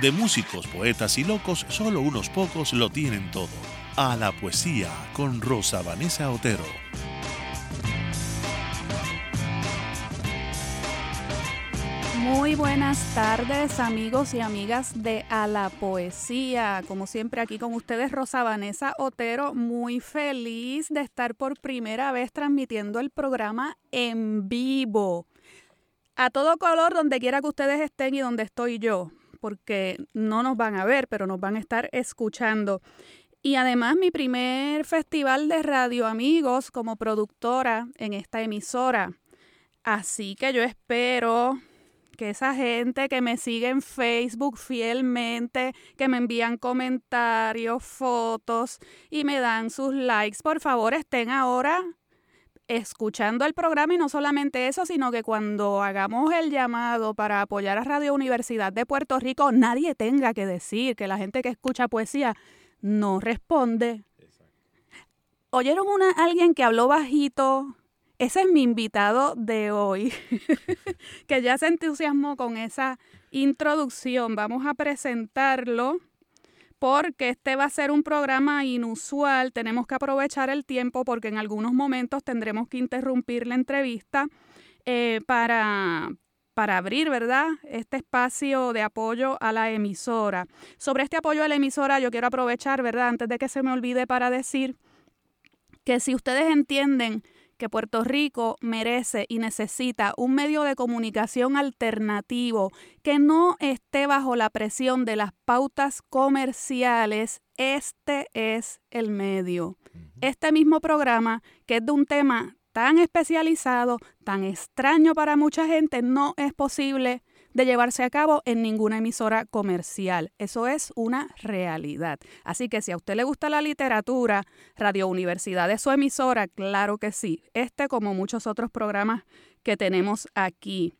de músicos, poetas y locos, solo unos pocos lo tienen todo. A la poesía con Rosa Vanessa Otero. Muy buenas tardes amigos y amigas de A la Poesía. Como siempre aquí con ustedes Rosa Vanessa Otero, muy feliz de estar por primera vez transmitiendo el programa en vivo a todo color donde quiera que ustedes estén y donde estoy yo, porque no nos van a ver, pero nos van a estar escuchando. Y además mi primer festival de radio amigos como productora en esta emisora. Así que yo espero que esa gente que me sigue en Facebook fielmente, que me envían comentarios, fotos y me dan sus likes, por favor estén ahora escuchando el programa y no solamente eso, sino que cuando hagamos el llamado para apoyar a Radio Universidad de Puerto Rico, nadie tenga que decir que la gente que escucha poesía no responde. ¿Oyeron una, alguien que habló bajito? Ese es mi invitado de hoy, que ya se entusiasmó con esa introducción. Vamos a presentarlo porque este va a ser un programa inusual. Tenemos que aprovechar el tiempo porque en algunos momentos tendremos que interrumpir la entrevista eh, para, para abrir, ¿verdad? Este espacio de apoyo a la emisora. Sobre este apoyo a la emisora, yo quiero aprovechar, ¿verdad? Antes de que se me olvide para decir que si ustedes entienden que Puerto Rico merece y necesita un medio de comunicación alternativo que no esté bajo la presión de las pautas comerciales, este es el medio. Este mismo programa, que es de un tema tan especializado, tan extraño para mucha gente, no es posible de llevarse a cabo en ninguna emisora comercial. Eso es una realidad. Así que si a usted le gusta la literatura, Radio Universidad es su emisora, claro que sí. Este como muchos otros programas que tenemos aquí.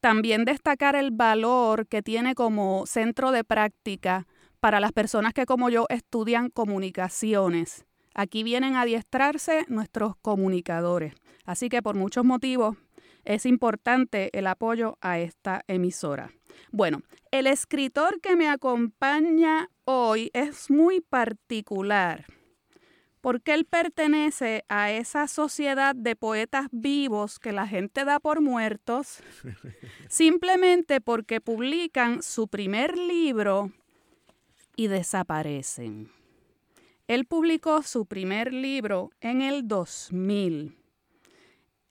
También destacar el valor que tiene como centro de práctica para las personas que como yo estudian comunicaciones. Aquí vienen a adiestrarse nuestros comunicadores. Así que por muchos motivos es importante el apoyo a esta emisora. Bueno, el escritor que me acompaña hoy es muy particular porque él pertenece a esa sociedad de poetas vivos que la gente da por muertos, simplemente porque publican su primer libro y desaparecen. Él publicó su primer libro en el 2000.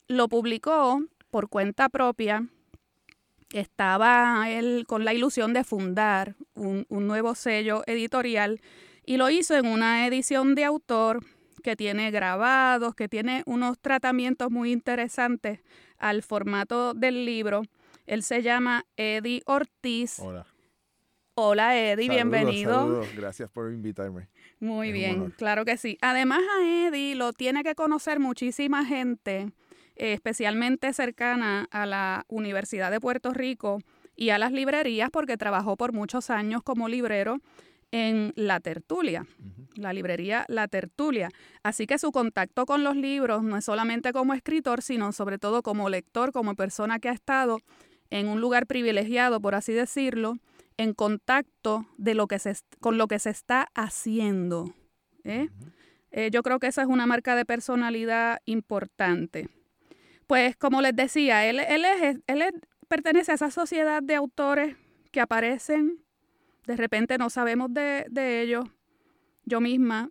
Lo publicó por cuenta propia, estaba él con la ilusión de fundar un, nuevo sello editorial y lo hizo en una edición de autor que tiene grabados, que tiene unos tratamientos muy interesantes al formato del libro. Él se llama Eddie Ortiz. Hola. Hola Eddie, bienvenido. Saludos. Gracias por invitarme. Muy bien, claro que sí. Además a Eddie lo tiene que conocer muchísima gente especialmente cercana a la Universidad de Puerto Rico y a las librerías porque trabajó por muchos años como librero en La Tertulia, la librería La Tertulia. Así que su contacto con los libros no es solamente como escritor, sino sobre todo como lector, como persona que ha estado en un lugar privilegiado, por así decirlo, en contacto de lo que se, con lo que se está haciendo. ¿eh? Eh, yo creo que esa es una marca de personalidad importante. Pues como les decía, él, él, es, él pertenece a esa sociedad de autores que aparecen, de repente no sabemos de, ellos. Yo misma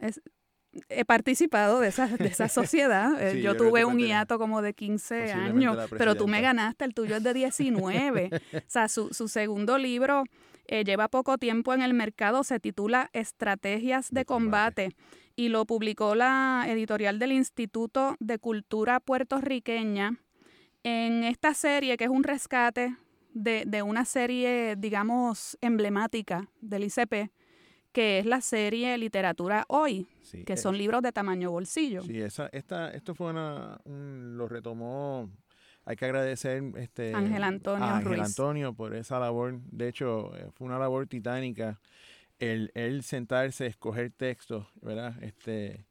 he participado de esa, de esa sociedad. Eh, yo, tuve un hiato como de 15 años, pero tú me ganaste, el tuyo es de 19. o sea, su, segundo libro eh, lleva poco tiempo en el mercado, se titula Estrategias de, combate y lo publicó la editorial del Instituto de Cultura Puertorriqueña en esta serie que es un rescate de, una serie, digamos, emblemática del ICP, que es la serie Literatura Hoy, que son libros de tamaño bolsillo. Sí, esa, esta, esto fue una, lo retomó, hay que agradecer este, Ángel Antonio a Ángel Antonio por esa labor. De hecho, eh, fue una labor titánica el, el sentarse, escoger textos, ¿verdad? Este,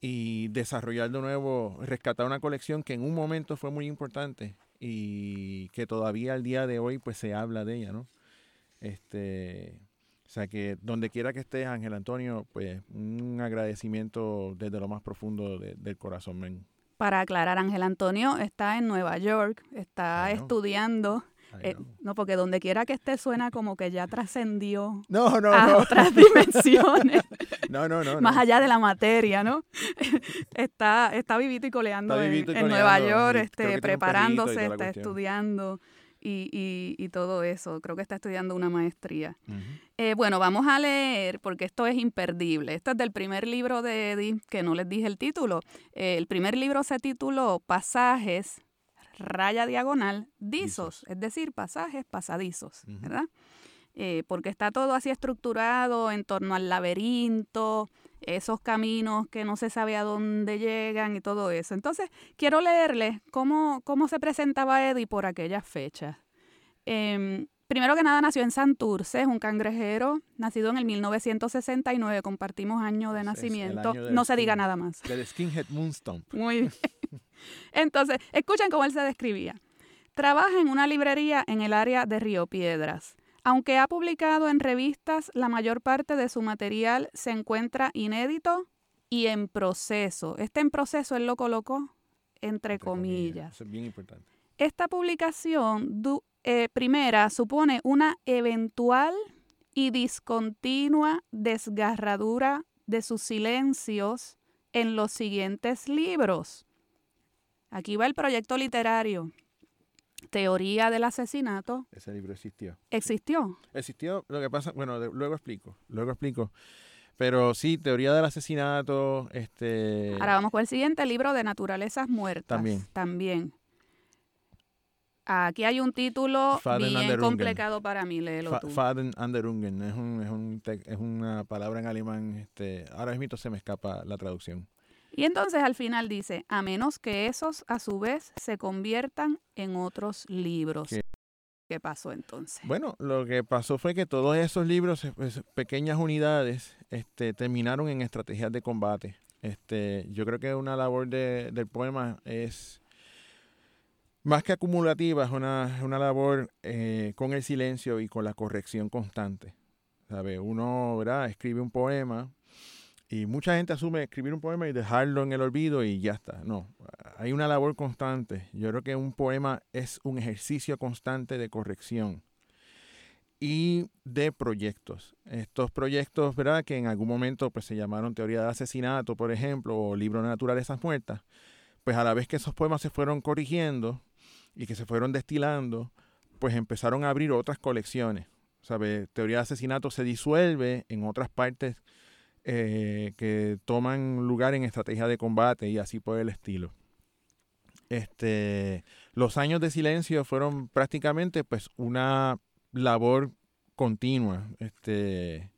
y desarrollar de nuevo, rescatar una colección que en un momento fue muy importante y que todavía al día de hoy pues se habla de ella, ¿no? Este, o sea que donde quiera que estés, Ángel Antonio, pues un agradecimiento desde lo más profundo del corazón. Para aclarar, Ángel Antonio está en Nueva York, está estudiando. Eh, no, porque donde quiera que esté suena como que ya trascendió no, no, a otras dimensiones. no, no, no. Más allá de la materia, ¿no? está, está vivito y coleando, en, Nueva York, este, preparándose, está estudiando y, todo eso. Creo que está estudiando una maestría. Eh, bueno, vamos a leer porque esto es imperdible. Esto es del primer libro de Eddie, que no les dije el título. Eh, el primer libro se tituló Pasajes, raya diagonal, dizos, es decir, pasajes pasadizos, ¿verdad? Eh, porque está todo así estructurado en torno al laberinto, esos caminos que no se sabe a dónde llegan y todo eso. Entonces, quiero leerles cómo, cómo se presentaba Eddie por aquellas fechas. Em, primero que nada, nació en Santurce, es un cangrejero, nacido en el 1969, compartimos año de nacimiento, no se diga nada más. Del Skinhead Moonstomp. Muy bien. Entonces, escuchen cómo él se describía. Trabaja en una librería en el área de Río Piedras. Aunque ha publicado en revistas, la mayor parte de su material se encuentra inédito y en proceso. Este en proceso él lo colocó entre, comillas. es bien importante. Esta publicación eh, primera supone una eventual y discontinua desgarradura de sus silencios en los siguientes libros. Aquí va el proyecto literario. Teoría del asesinato. Ese libro existió. ¿Existió? Existió, lo que pasa, bueno, luego explico, luego explico. Pero sí, teoría del asesinato, este... Ahora vamos con el siguiente libro de naturalezas muertas. También. También. Aquí hay un título bien complicado para mí, léelo tú. Faden Anderungen, es, un, es, un es una palabra en alemán, este, ahora mismo se me escapa la traducción. Y entonces al final dice, a menos que esos a su vez se conviertan en otros libros. ¿Qué, pasó entonces? Bueno, lo que pasó fue que todos esos libros, pequeñas unidades, este, terminaron en estrategias de combate. Este, yo creo que una labor de, del poema es más que acumulativa, es una, una labor eh, con el silencio y con la corrección constante. ¿Sabe? Uno ¿verdad? escribe un poema y mucha gente asume escribir un poema y dejarlo en el olvido y ya está. No, hay una labor constante. Yo creo que un poema es un ejercicio constante de corrección y de proyectos. Estos proyectos, ¿verdad? Que en algún momento pues, se llamaron teoría de asesinato, por ejemplo, o libro de naturalezas muertas, pues a la vez que esos poemas se fueron corrigiendo y que se fueron destilando, pues empezaron a abrir otras colecciones. ¿Sabe? Teoría de asesinato se disuelve en otras partes eh, que toman lugar en estrategia de combate y así por el estilo. Este, los años de silencio fueron prácticamente pues una labor continua, este,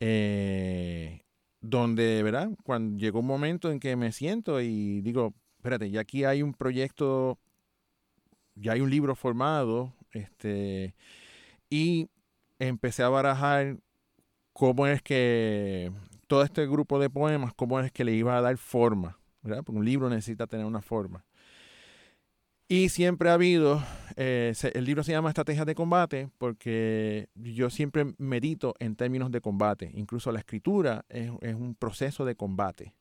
eh, donde, ¿verdad? Cuando llegó un momento en que me siento y digo, espérate, ya aquí hay un proyecto, ya hay un libro formado, este, y empecé a barajar cómo es que todo este grupo de poemas, cómo es que le iba a dar forma, ¿verdad? Porque un libro necesita tener una forma. Y siempre ha habido, eh, el libro se llama Estrategias de Combate porque yo siempre medito en términos de combate. Incluso la escritura es, un proceso de combate.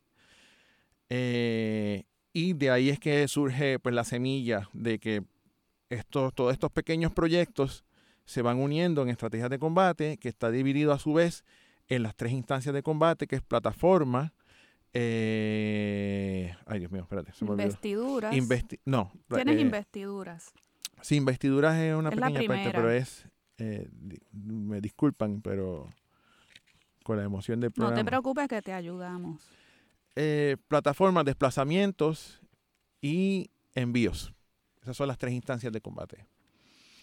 Eh, y de ahí es que surge pues, la semilla de que estos, todos estos pequeños proyectos se van uniendo en estrategias de combate, que está dividido a su vez en las tres instancias de combate, que es plataforma, eh, ay Dios mío, espérate. investiduras. no. Tienes eh, investiduras. Sí, investiduras es una pequeña parte, pero es, eh, me disculpan, pero con la emoción del programa. No te preocupes que te ayudamos. plataformas, desplazamientos y envíos. Esas son las tres instancias de combate.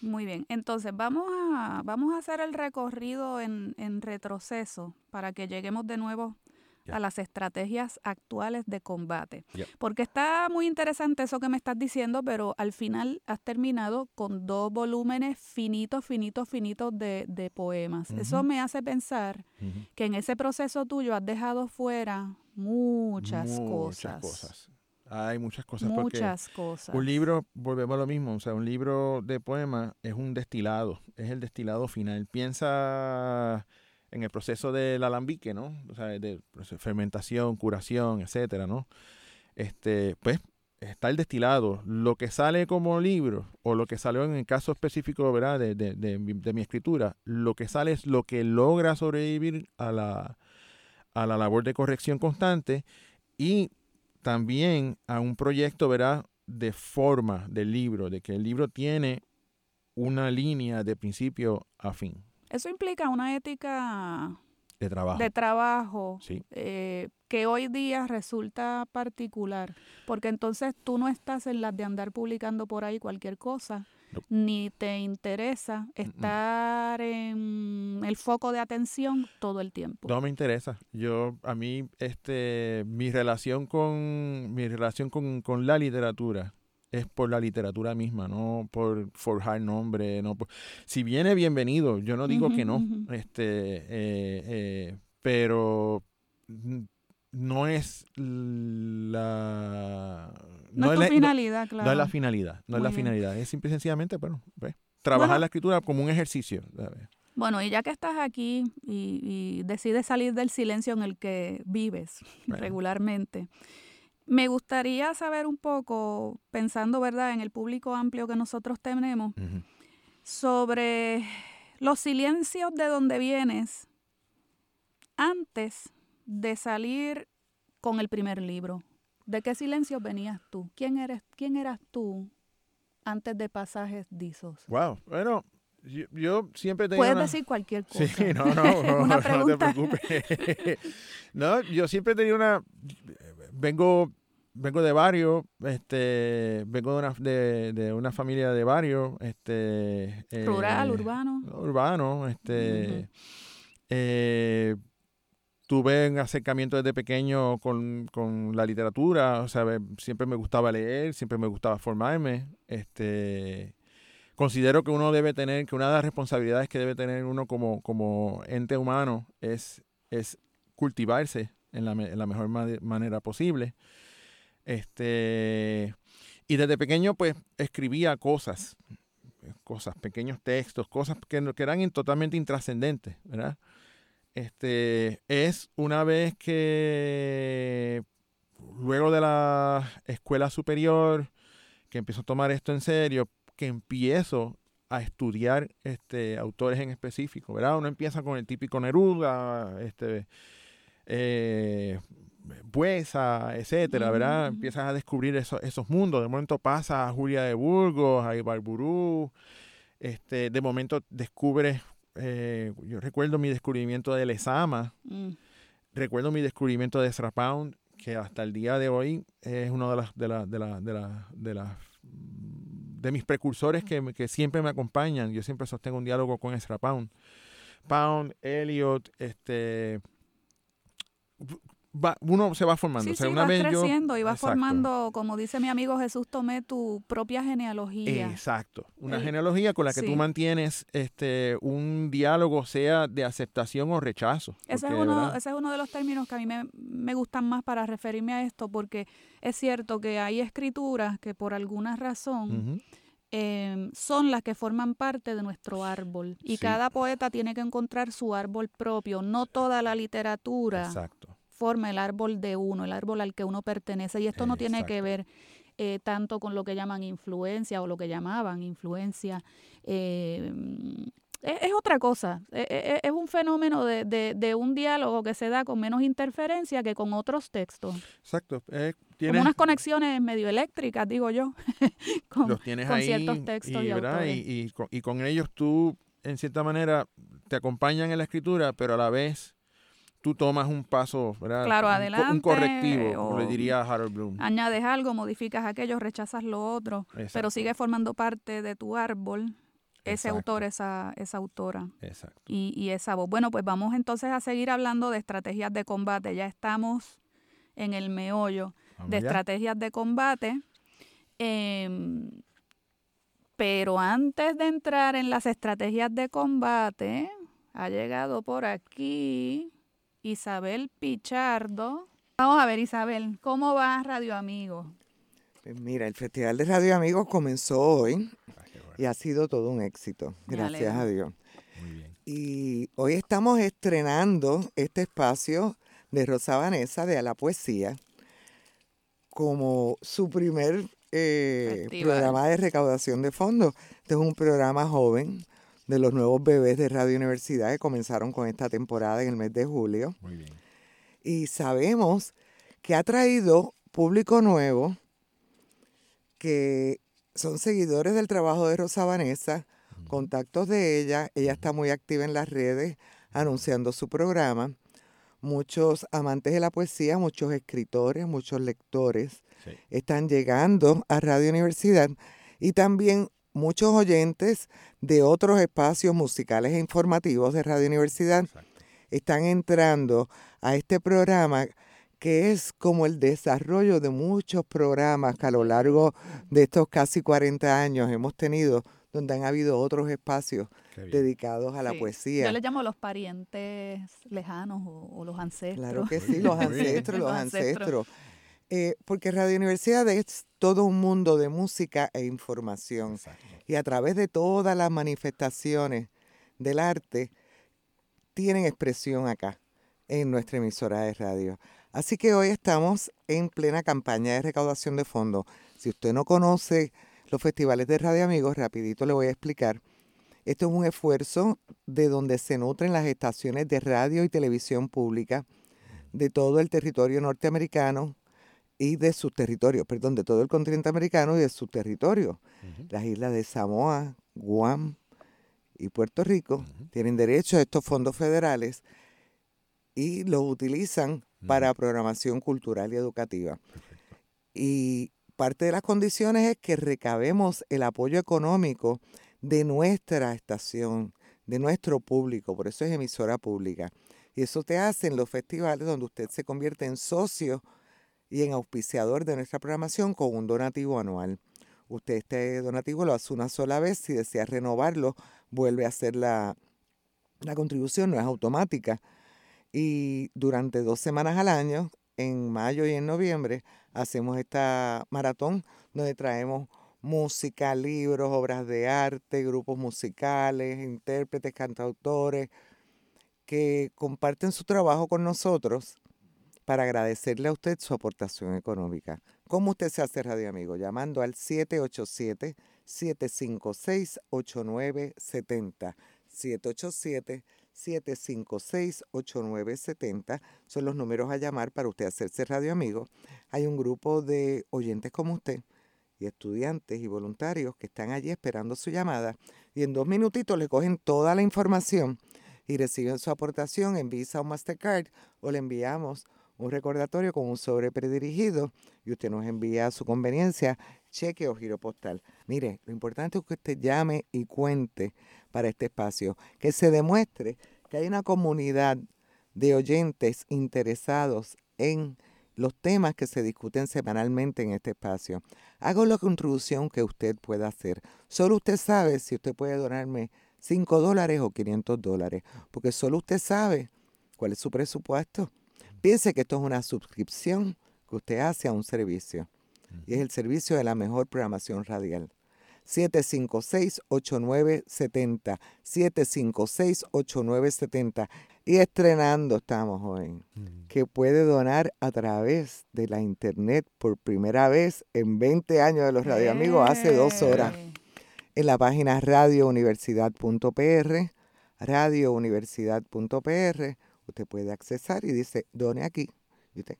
Muy bien, entonces vamos a, vamos a hacer el recorrido en, en retroceso para que lleguemos de nuevo a las estrategias actuales de combate. Porque está muy interesante eso que me estás diciendo, pero al final has terminado con dos volúmenes finitos, finitos, finitos de, de poemas. Eso me hace pensar que en ese proceso tuyo has dejado fuera muchas, Muchas cosas. cosas. Hay muchas cosas Muchas cosas. un libro, volvemos a lo mismo, o sea, un libro de poemas es un destilado, es el destilado final. Piensa en el proceso del alambique, ¿no? O sea, de de fermentación, curación, etcétera, ¿no? Este, pues está el destilado. Lo que sale como libro, o lo que salió en el caso específico, ¿verdad? De, de- de de mi escritura, lo que sale es lo que logra sobrevivir a la, a la labor de corrección constante y también a un proyecto, ¿verdad? De forma del libro, de que el libro tiene una línea de principio a fin Eso implica una ética de trabajo. de trabajo Sí, eh, que hoy día resulta particular, porque entonces tú no estás en las de andar publicando por ahí cualquier cosa, No. ni te interesa estar en el foco de atención todo el tiempo. no me interesa. Yo, a mí, este, mi relación con, mi relación con, con la literatura es por la literatura misma, no por forjar nombre, no por- si viene bienvenido, yo no digo que no, este, eh, eh, pero mm, no es la no, es es tu la- no- finalidad, claro. no es la finalidad, no es la bien. finalidad, es simple y sencillamente, bueno, pues, trabajar Bueno. la escritura como un ejercicio. ¿sabes? Bueno, y ya que estás aquí y, y decides salir del silencio en el que vives Bueno. regularmente, me gustaría saber un poco, pensando, ¿verdad?, en el público amplio que nosotros tenemos, sobre los silencios de donde vienes antes de salir con el primer libro. ¿De qué silencios venías tú? ¿Quién eres, quién eras tú antes de Pasajes Dizos? Wow, bueno, yo, yo siempre tengo Puedes una... decir cualquier cosa. Sí, no, no, no, Una no te preocupes. no, yo siempre tenido una, vengo, vengo de barrio, este, vengo de una, de, de una familia de barrio, este, eh, Rural, urbano. urbano, este, eh, tuve un acercamiento desde pequeño con, con la literatura, o sea, siempre me gustaba leer, siempre me gustaba formarme, este, considero que uno debe tener, que una de las responsabilidades que debe tener uno como, como ente humano es, es cultivarse en la, en la mejor ma- manera posible. Este, y desde pequeño pues escribía cosas, cosas, pequeños textos, cosas que, que eran totalmente intrascendentes, ¿verdad? Este, es una vez que luego de la escuela superior, que empiezo a tomar esto en serio, que empiezo a estudiar este, autores en específico, ¿verdad? Uno empieza con el típico Neruda, este, eh, Buesa, etcétera, ¿verdad? Empiezas a descubrir eso- esos mundos. De momento pasa a Julia de Burgos, a Ibarburú, este, de momento descubres, eh, yo recuerdo mi descubrimiento de Lezama, Mm. recuerdo mi descubrimiento de Ezra Pound, que hasta el día de hoy es uno de las de las de las de las de las de mis precursores que, que siempre me acompañan. Yo siempre sostengo un diálogo con Ezra Pound. Pound, Eliot, este va- uno se va formando. Sí, o sea, sí, una vas vez yo- creciendo y vas Exacto. formando, como dice mi amigo Jesús Tomé, tu propia genealogía. Exacto. Una El- genealogía con la que tú mantienes este un diálogo, sea de aceptación o rechazo. Ese es, uno, ese es uno de los términos que a mí me, me gustan más para referirme a esto, porque es cierto que hay escrituras que por alguna razón eh, son las que forman parte de nuestro árbol. Y Sí. cada poeta tiene que encontrar su árbol propio. No toda la literatura Exacto. Forma el árbol de uno, el árbol al que uno pertenece. Y esto no tiene que Exacto. ver eh, tanto con lo que llaman influencia o lo que llamaban influencia. eh, es, es otra cosa. Eh, eh, Es, un fenómeno de, de- de un diálogo que se da con menos interferencia que con otros textos. Exacto. Eh, Como tienes, unas conexiones medio eléctricas, digo yo, con, los tienes con ahí ciertos textos y, autores. Y, y con, y con ellos tú, en cierta manera, te acompañan en la escritura, pero a la vez tú tomas un paso, ¿verdad? Claro, Un adelante, Un correctivo, como le diría Harold Bloom. Añades algo, modificas aquello, rechazas lo otro, pero sigue formando parte de tu árbol ese autor, esa, esa autora. Exacto. Y, y esa voz. Bueno, pues vamos entonces a seguir hablando de estrategias de combate. Ya estamos en el meollo de estrategias de combate. Em, pero antes de entrar en las estrategias de combate, ha llegado por aquí Isabel Pichardo. Vamos a ver, Isabel, ¿cómo va Radio Amigos? Pues mira, el Festival de Radio Amigos comenzó hoy ah, y ha sido todo un éxito, gracias a Dios. Muy bien. Y hoy estamos estrenando este espacio de Rosa Vanessa de A la Poesía como su primer eh, programa de recaudación de fondos. Este es un programa joven de los nuevos bebés de Radio Universidad que comenzaron con esta temporada en el mes de julio. Muy bien. Y sabemos que ha traído público nuevo que son seguidores del trabajo de Rosa Vanessa, contactos de ella. Ella está muy activa en las redes anunciando su programa. Muchos amantes de la poesía, muchos escritores, muchos lectores están llegando a Radio Universidad y también muchos oyentes de otros espacios musicales e informativos de Radio Universidad están entrando a este programa que es como el desarrollo de muchos programas que a lo largo de estos casi 40 años hemos tenido, donde han habido otros espacios dedicados a la poesía. Yo le llamo los parientes lejanos o, los ancestros. Claro que sí, los ancestros, los ancestros. Eh, porque Radio Universidad es todo un mundo de música e información. Y a través de todas las manifestaciones del arte, tienen expresión acá, en nuestra emisora de radio. Así que hoy estamos en plena campaña de recaudación de fondos. Si usted no conoce los festivales de Radio Amigos, rapidito le voy a explicar. Esto es un esfuerzo de donde se nutren las estaciones de radio y televisión pública de todo el territorio norteamericano, y de sus territorios, perdón, de todo el continente americano y de sus territorios. Las islas de Samoa, Guam y Puerto Rico tienen derecho a estos fondos federales y los utilizan para programación cultural y educativa. Y parte de las condiciones es que recabemos el apoyo económico de nuestra estación, de nuestro público, por eso es emisora pública. Y eso te hace en los festivales donde usted se convierte en socio y en auspiciador de nuestra programación con un donativo anual. Usted este donativo lo hace una sola vez, si desea renovarlo, vuelve a hacer la, la contribución, no es automática. Y durante dos semanas al año, en mayo y en noviembre, hacemos esta maratón donde traemos música, libros, obras de arte, grupos musicales, intérpretes, cantautores, que comparten su trabajo con nosotros para agradecerle a usted su aportación económica. ¿Cómo usted se hace Radio Amigo? Llamando al 787-756-8970. 787-756-8970 son los números a llamar para usted hacerse Radio Amigo. Hay un grupo de oyentes como usted y estudiantes y voluntarios que están allí esperando su llamada y en dos minutitos le cogen toda la información y reciben su aportación en Visa o Mastercard o le enviamos un recordatorio con un sobre predirigido y usted nos envía a su conveniencia cheque o giro postal. Mire, lo importante es que usted llame y cuente para este espacio, que se demuestre que hay una comunidad de oyentes interesados en los temas que se discuten semanalmente en este espacio. Hago la contribución que usted pueda hacer. Solo usted sabe si usted puede donarme 5 dólares o 500 dólares, porque solo usted sabe cuál es su presupuesto. Piense que esto es una suscripción que usted hace a un servicio. Y es el servicio de la mejor programación radial. 756-8970. 756-8970. Y estrenando estamos hoy. Que puede donar a través de la internet por primera vez en 20 años de los radioamigos, hace dos horas. En la página radiouniversidad.pr, radiouniversidad.pr usted puede accesar y dice, done aquí. Y usted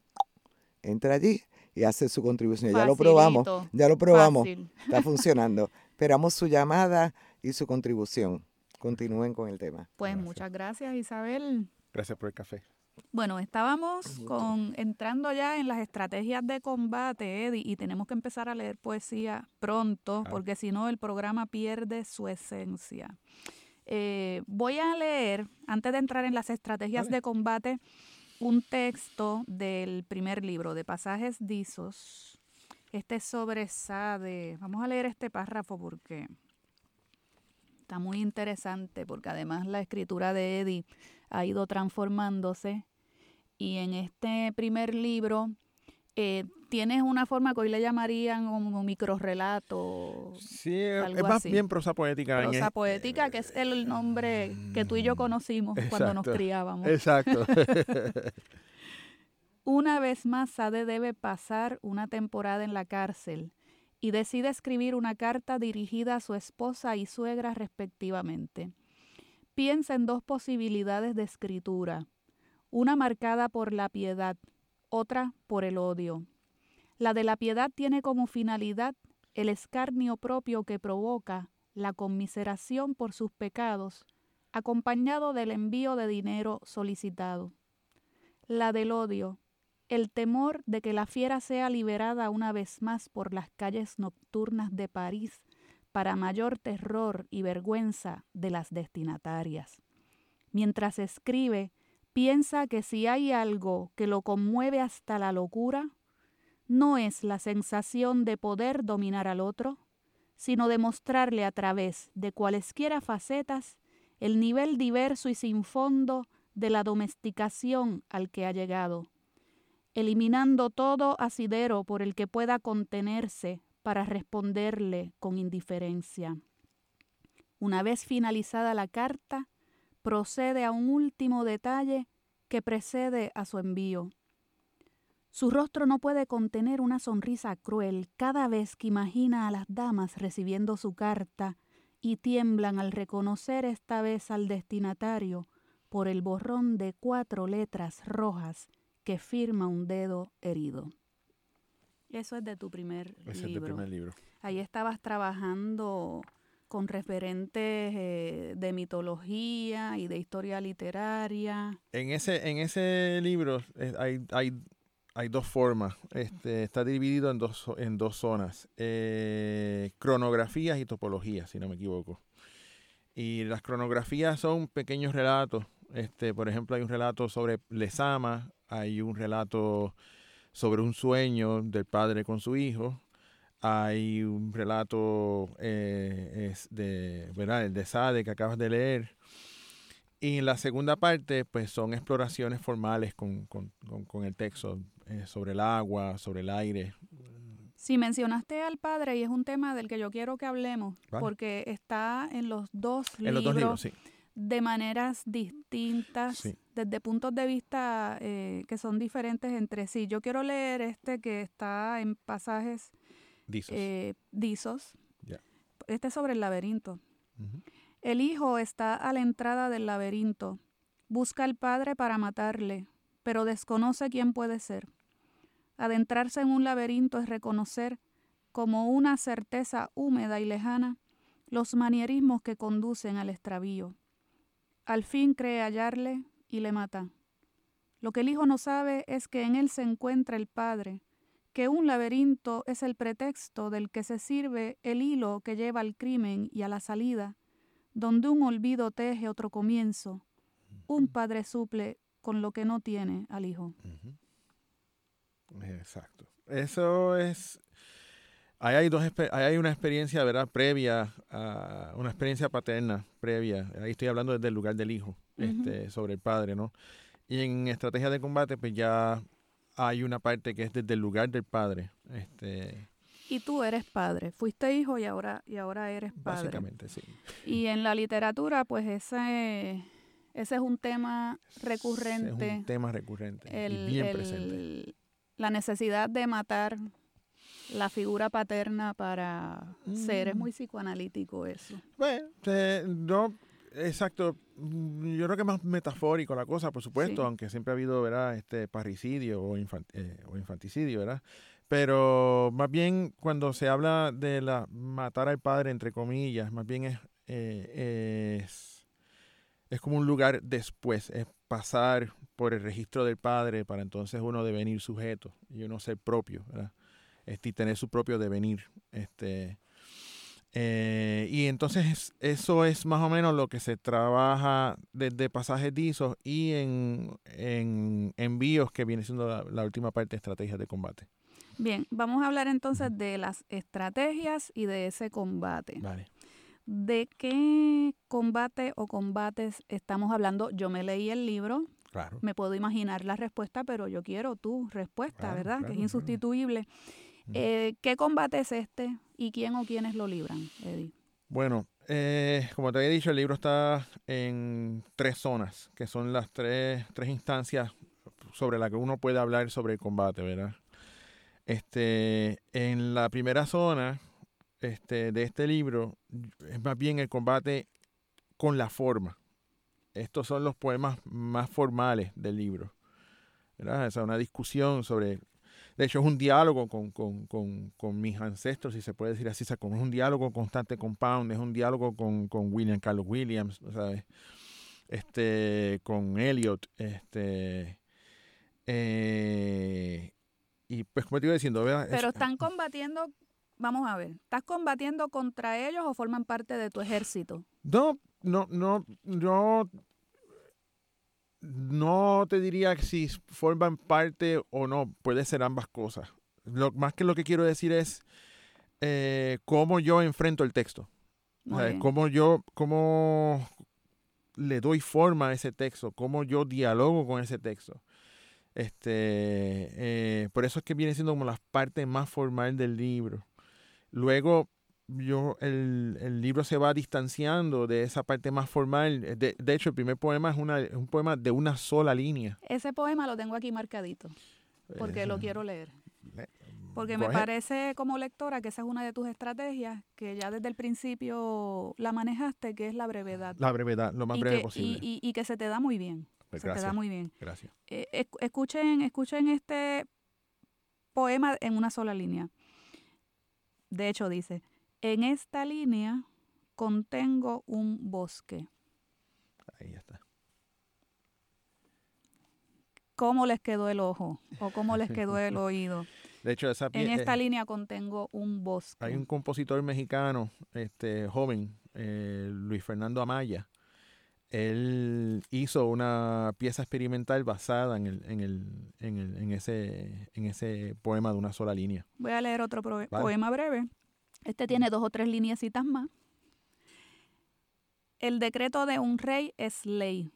entra allí y hace su contribución. ya lo probamos, ya lo probamos, está funcionando. Esperamos su llamada y su contribución. Continúen con el tema. Pues muchas gracias, Isabel. Gracias por el café. Bueno, estábamos con entrando ya en las estrategias de combate, Eddie, y tenemos que empezar a leer poesía pronto, porque si no el programa pierde su esencia. Eh, voy a leer, antes de entrar en las estrategias de combate, un texto del primer libro de Pasajes Dizos. Este es sobre Sade. Vamos a leer este párrafo porque está muy interesante, porque además la escritura de Eddie ha ido transformándose. Y en este primer libro eh, tienes una forma que hoy le llamarían como microrelato. Sí, es más bien prosa poética. Prosa poética, que es el nombre que tú y yo conocimos cuando nos criábamos. Exacto. una vez más, Sade debe pasar una temporada en la cárcel y decide escribir una carta dirigida a su esposa y suegra respectivamente. Piensa en dos posibilidades de escritura, una marcada por la piedad, otra por el odio. La de la piedad tiene como finalidad el escarnio propio que provoca la conmiseración por sus pecados, acompañado del envío de dinero solicitado. La del odio, el temor de que la fiera sea liberada una vez más por las calles nocturnas de París para mayor terror y vergüenza de las destinatarias. Mientras escribe, piensa que si hay algo que lo conmueve hasta la locura, no es la sensación de poder dominar al otro, sino de mostrarle a través de cualesquiera facetas el nivel diverso y sin fondo de la domesticación al que ha llegado, eliminando todo asidero por el que pueda contenerse para responderle con indiferencia. Una vez finalizada la carta, procede a un último detalle que precede a su envío. Su rostro no puede contener una sonrisa cruel cada vez que imagina a las damas recibiendo su carta y tiemblan al reconocer esta vez al destinatario por el borrón de cuatro letras rojas que firma un dedo herido. Eso es de tu primer libro. primer libro. Ahí estabas trabajando con referentes eh, de mitología y de historia literaria. En ese, en ese libro eh, hay, hay, hay, dos formas. Este, está dividido en dos, en dos zonas. Eh, cronografías y topologías, si no me equivoco. Y las cronografías son pequeños relatos. Este, por ejemplo, hay un relato sobre Lesama, hay un relato sobre un sueño del padre con su hijo, hay un relato eh, es de, ¿verdad? El de Sade que acabas de leer. Y en la segunda parte, pues son exploraciones formales con, el texto eh, sobre el agua, sobre el aire. Si mencionaste al padre, y es un tema del que yo quiero que hablemos, porque está en los dos en Los dos libros sí. de maneras distintas, desde puntos de vista eh, que son diferentes entre sí. Yo quiero leer este que está en pasajes Dizos. Eh, este es sobre el laberinto. El hijo está a la entrada del laberinto. Busca al padre para matarle, pero desconoce quién puede ser. Adentrarse en un laberinto es reconocer, como una certeza húmeda y lejana, los manierismos que conducen al extravío. Al fin cree hallarle y le mata. Lo que el hijo no sabe es que en él se encuentra el padre, que un laberinto es el pretexto del que se sirve el hilo que lleva al crimen y a la salida, donde un olvido teje otro comienzo, un padre suple con lo que no tiene al hijo. Exacto. Eso es... Ahí hay, dos, hay una experiencia, ¿verdad? Previa, a, una experiencia paterna previa. Ahí estoy hablando desde el lugar del hijo, este, sobre el padre, ¿no? Y en estrategia de combate, pues ya hay una parte que es desde el lugar del padre. Este, y tú eres padre, fuiste hijo y ahora, y ahora eres padre. Básicamente, sí. Y en la literatura, pues ese, ese es un tema recurrente. Es un tema recurrente y bien presente. La necesidad de matar la figura paterna para ser, es mm. muy psicoanalítico eso. Bueno, no, exacto, Mm, yo creo que es más metafórico la cosa, por supuesto, aunque siempre ha habido, ¿verdad? Este parricidio o, eh, o, infanticidio, ¿verdad? Pero más bien cuando se habla de la matar al padre, entre comillas, más bien es, eh, es, es como un lugar después, es pasar por el registro del padre para entonces uno devenir sujeto y uno ser propio, ¿verdad? Este, y tener su propio devenir. Este, eh, y entonces eso es más o menos lo que se trabaja desde pasajes DISOS y en, en envíos que viene siendo la, última parte de estrategias de combate. Bien, vamos a hablar entonces de las estrategias y de ese combate. Vale. ¿De qué combate o combates estamos hablando? Yo me leí el libro, claro. me puedo imaginar la respuesta, pero yo quiero tu respuesta, ¿verdad? que es insustituible. Eh, ¿Qué combate es este y quién o quiénes lo libran, Eddie? Bueno, eh, como te había dicho, el libro está en tres zonas, que son las tres, tres instancias sobre las que uno puede hablar sobre el combate, ¿verdad? Este, en la primera zona este, de este libro es más bien el combate con la forma. Estos son los poemas más formales del libro. ¿verdad? O una discusión sobre de hecho, es un diálogo con, mis ancestros, si se puede decir así. es un diálogo constante con Pound, es un diálogo con, William Carlos Williams, ¿sabes? Este, con Elliot. Este, eh, y pues, como te iba diciendo, Pero están combatiendo, vamos a ver, ¿estás combatiendo contra ellos o forman parte de tu ejército? No, no, no, no no te diría si forman parte o no, puede ser ambas cosas. Lo, más que lo que quiero decir es eh, cómo yo enfrento el texto. cómo yo, cómo le doy forma a ese texto, cómo yo dialogo con ese texto. Este, eh, por eso es que viene siendo como la parte más formal del libro. Luego, yo el, el, libro se va distanciando de esa parte más formal. Eh, de, de hecho, el primer poema es, una, un poema de una sola línea. Ese poema lo tengo aquí marcadito, porque lo quiero leer. Porque me parece como lectora que esa es una de tus estrategias, que ya desde el principio la manejaste, que es la brevedad. La brevedad, lo más breve posible. Y, y, que se te da muy bien. Pues se te da muy bien. Gracias. Eh, escuchen, escuchen este poema en una sola línea. De hecho, dice, en esta línea contengo un bosque. Ahí está. ¿Cómo les quedó el ojo? ¿O cómo les quedó el oído? De hecho, esa en esta línea contengo un bosque. Hay un compositor mexicano, este joven, eh, Luis Fernando Amaya. Él hizo una pieza experimental basada en, el, en, el, en, el, en, ese, en ese poema de una sola línea. Voy a leer otro poema breve. Este tiene dos o tres lineecitas más. El decreto de un rey es ley.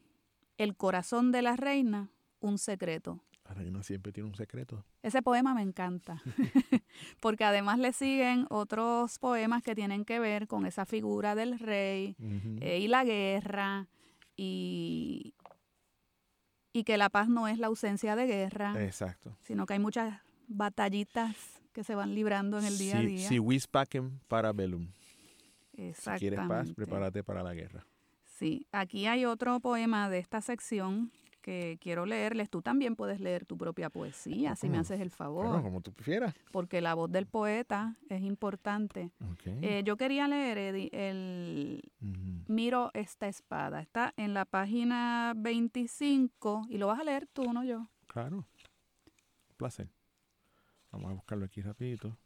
El corazón de la reina, un secreto. La reina siempre tiene un secreto. Ese poema me encanta, porque además le siguen otros poemas que tienen que ver con esa figura del rey eh, y la guerra y, y que la paz no es la ausencia de guerra. Exacto. Sino que hay muchas batallitas que se van librando en el día a día. Si vis pacem para bellum. Exactamente. Si quieres paz, prepárate para la guerra. Sí, aquí hay otro poema de esta sección que quiero leerles. Tú también puedes leer tu propia poesía, si me haces el favor. Bueno, como tú prefieras. Porque la voz del poeta es importante. Eh, yo quería leer, Eddie, el Miro esta espada. Está en la página 25 y lo vas a leer tú, no yo. Claro. Placer. Vamos a buscarlo aquí rapidito.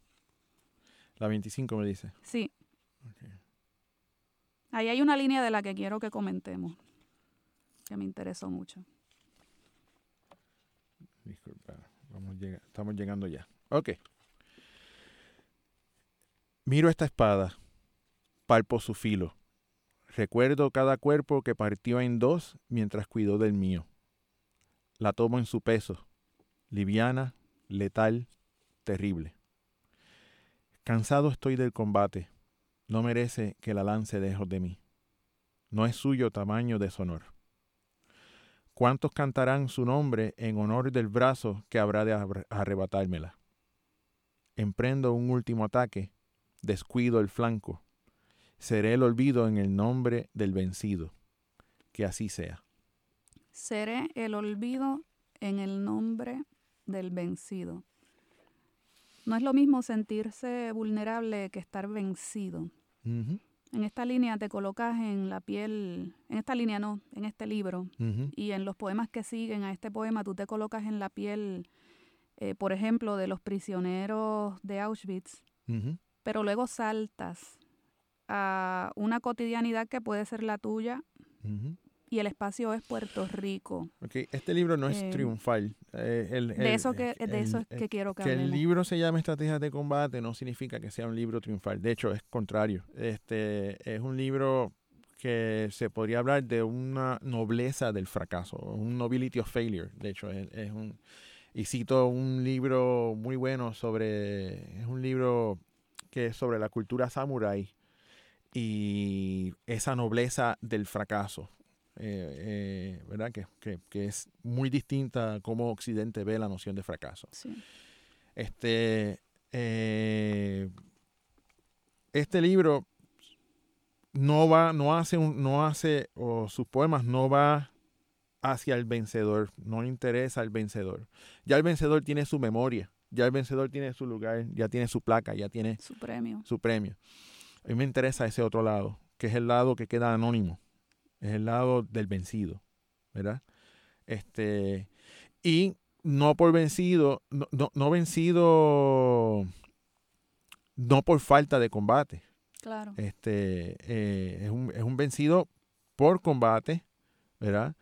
La 25 me dice. Sí. Ahí hay una línea de la que quiero que comentemos, que me interesó mucho. Disculpa, estamos llegando ya. Ok. Miro esta espada, palpo su filo. Recuerdo cada cuerpo que partió en dos mientras cuidó del mío. La tomo en su peso, liviana, letal, terrible. Cansado estoy del combate, no merece que la lance lejos de mí. No es suyo tamaño deshonor. ¿Cuántos cantarán su nombre en honor del brazo que habrá de arrebatármela? Emprendo un último ataque, descuido el flanco. Seré el olvido en el nombre del vencido. Que así sea. Seré el olvido en el nombre del vencido. No es lo mismo sentirse vulnerable que estar vencido. en esta línea te colocas en la piel, en esta línea no, en este libro, y en los poemas que siguen a este poema, tú te colocas en la piel, eh, por ejemplo, de los prisioneros de Auschwitz, pero luego saltas a una cotidianidad que puede ser la tuya y el espacio es Puerto Rico. Okay. Este libro no es eh, triunfal. Eh, de eso, que, de eso es que quiero que Que el libro se llame Estrategias de Combate no significa que sea un libro triunfal. De hecho, es contrario. Este es un libro que se podría hablar de una nobleza del fracaso, un nobility of failure. De hecho, es, un... Y cito un libro muy bueno sobre... Es un libro que es sobre la cultura samurai y esa nobleza del fracaso. Eh, eh, ¿verdad? Que, que, es muy distinta a cómo Occidente ve la noción de fracaso. Este, eh, este libro no va, no hace, un, no hace, o sus poemas no va hacia el vencedor, no le interesa al vencedor. Ya el vencedor tiene su memoria, ya el vencedor tiene su lugar, ya tiene su placa, ya tiene su premio. Su premio. A mí me interesa ese otro lado, que es el lado que queda anónimo es el lado del vencido, ¿verdad? Este, y no por vencido, no, no, vencido, no por falta de combate. Claro. Este, eh, es, un, es un vencido por combate, ¿verdad?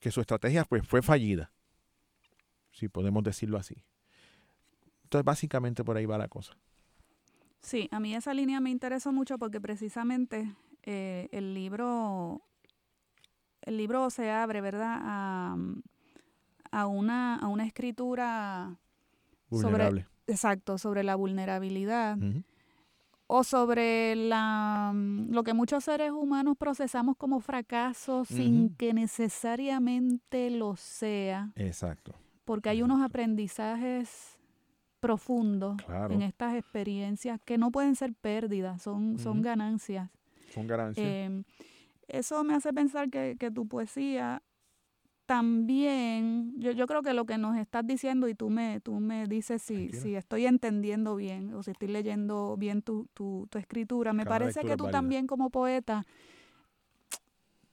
Que su estrategia pues, fue fallida, si podemos decirlo así. Entonces, básicamente por ahí va la cosa. Sí, a mí esa línea me interesó mucho porque precisamente eh, el libro el libro se abre, ¿verdad? A, a, una, a una escritura sobre exacto, sobre la vulnerabilidad o sobre la lo que muchos seres humanos procesamos como fracaso sin que necesariamente lo sea. Exacto. Porque hay unos aprendizajes profundos en estas experiencias que no pueden ser pérdidas, son, son ganancias. Con Em, eso me hace pensar que, tu poesía también, yo, yo creo que lo que nos estás diciendo y tú me, tú me dices si, si estoy entendiendo bien o si estoy leyendo bien tu, tu, escritura, me parece que tú también como poeta,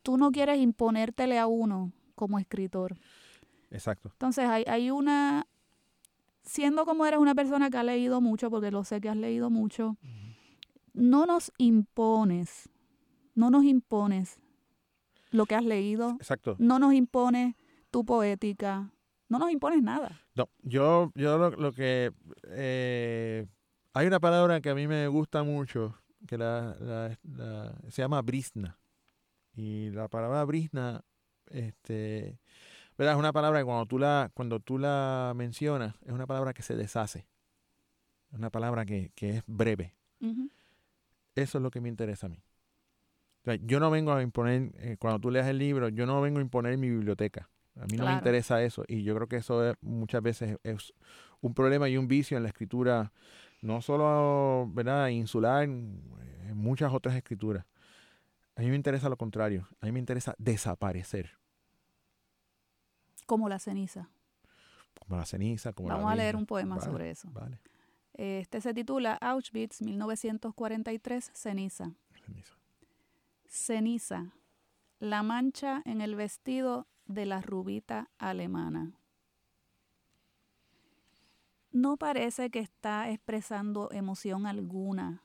tú no quieres imponértele a uno como escritor. Exacto. Entonces hay, hay una, siendo como eres una persona que ha leído mucho, porque lo sé que has leído mucho, no nos impones no nos impones lo que has leído. Exacto. No nos impones tu poética. No nos impones nada. No, yo, yo lo, que... Eh, hay una palabra que a mí me gusta mucho, que la, se llama brisna. Y la palabra brisna, este, ¿verdad? es una palabra que cuando tú la, cuando tú la mencionas, es una palabra que se deshace. Es una palabra que, es breve. Eso es lo que me interesa a mí yo no vengo a imponer, eh, cuando tú leas el libro, yo no vengo a imponer mi biblioteca. A mí no me interesa eso. Y yo creo que eso muchas veces es un problema y un vicio en la escritura, no solo ¿verdad? insular, en muchas otras escrituras. A mí me interesa lo contrario. A mí me interesa desaparecer. Como la ceniza. Como la ceniza. Como Vamos a leer un poema sobre eso. Vale. Este se titula Auschwitz 1943, Ceniza. Ceniza ceniza, la mancha en el vestido de la rubita alemana. No parece que está expresando emoción alguna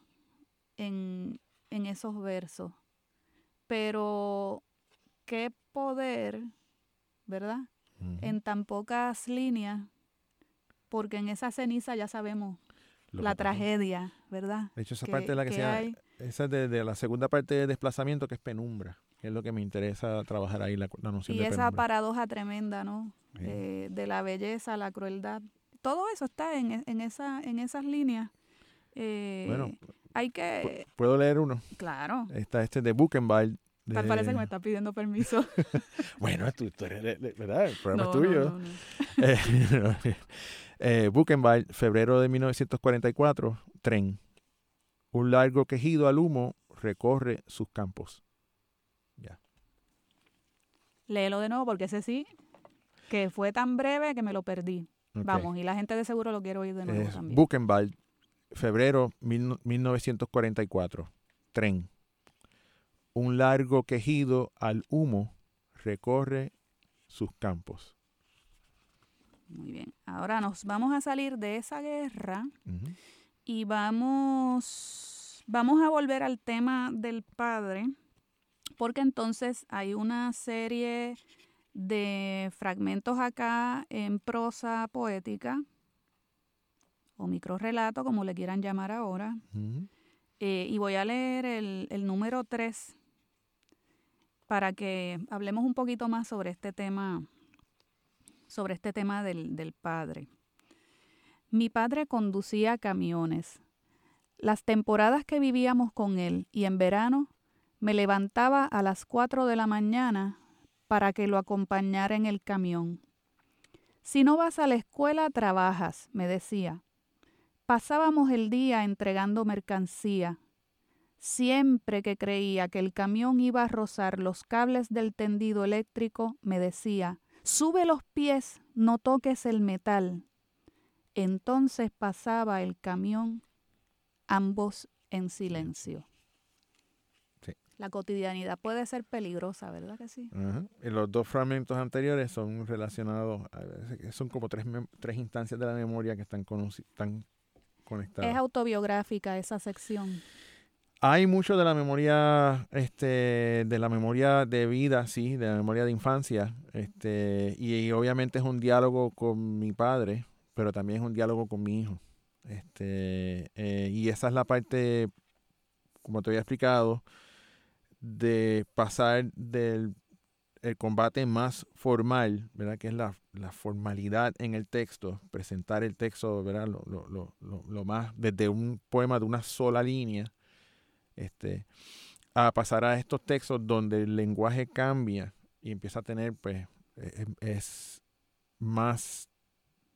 en, esos versos, pero qué poder, ¿verdad? En tan pocas líneas, porque en esa ceniza ya sabemos la tragedia, ¿verdad? De hecho, esa parte de la que, se llama, esa es de, la segunda parte de desplazamiento, que es penumbra, que es lo que me interesa trabajar ahí, la, noción y de esa paradoja tremenda, ¿no? Eh, de la belleza, la crueldad. Todo eso está en, en, esa, en esas líneas. Eh, bueno, hay que... ¿Puedo leer uno? Claro. Está este de Buchenwald. Tal parece que me está pidiendo permiso. bueno, tú, eres, ¿verdad? El programa es tuyo. eh, eh, Buchenwald, febrero de 1944, tren. Un largo quejido al humo recorre sus campos. Ya. Léelo de nuevo porque ese sí, que fue tan breve que me lo perdí. Vamos, y la gente de seguro lo quiere oír de nuevo también. Buchenwald, febrero 1944. tren. Un largo quejido al humo recorre sus campos. Muy bien. Ahora nos vamos a salir de esa guerra y vamos, vamos a volver al tema del padre, porque entonces hay una serie de fragmentos acá en prosa poética o microrelato, como le quieran llamar ahora. Eh, y voy a leer el, el número 3 para que hablemos un poquito más sobre este tema, sobre este tema del, del padre. Mi padre conducía camiones. Las temporadas que vivíamos con él y en verano me levantaba a las cuatro de la mañana para que lo acompañara en el camión. Si no vas a la escuela, trabajas, me decía. Pasábamos el día entregando mercancía, Siempre que creía que el camión iba a rozar los cables del tendido eléctrico, me decía, sube los pies, no toques el metal. Entonces pasaba el camión, ambos en silencio. La cotidianidad puede ser peligrosa, ¿verdad que sí? los dos fragmentos anteriores son relacionados, son como tres, tres instancias de la memoria que están, están conectadas. Es autobiográfica esa sección. Hay mucho de la memoria, este, de la memoria de vida, sí, de la memoria de infancia, este, y, obviamente es un diálogo con mi padre, pero también es un diálogo con mi hijo, este, eh, y esa es la parte, como te había explicado, de pasar del el combate más formal, ¿verdad? Que es la, la, formalidad en el texto, presentar el texto, ¿verdad? Lo, lo, lo, lo, más, desde un poema de una sola línea, este, a pasar a estos textos donde el lenguaje cambia y empieza a tener, pues, e, e, es, más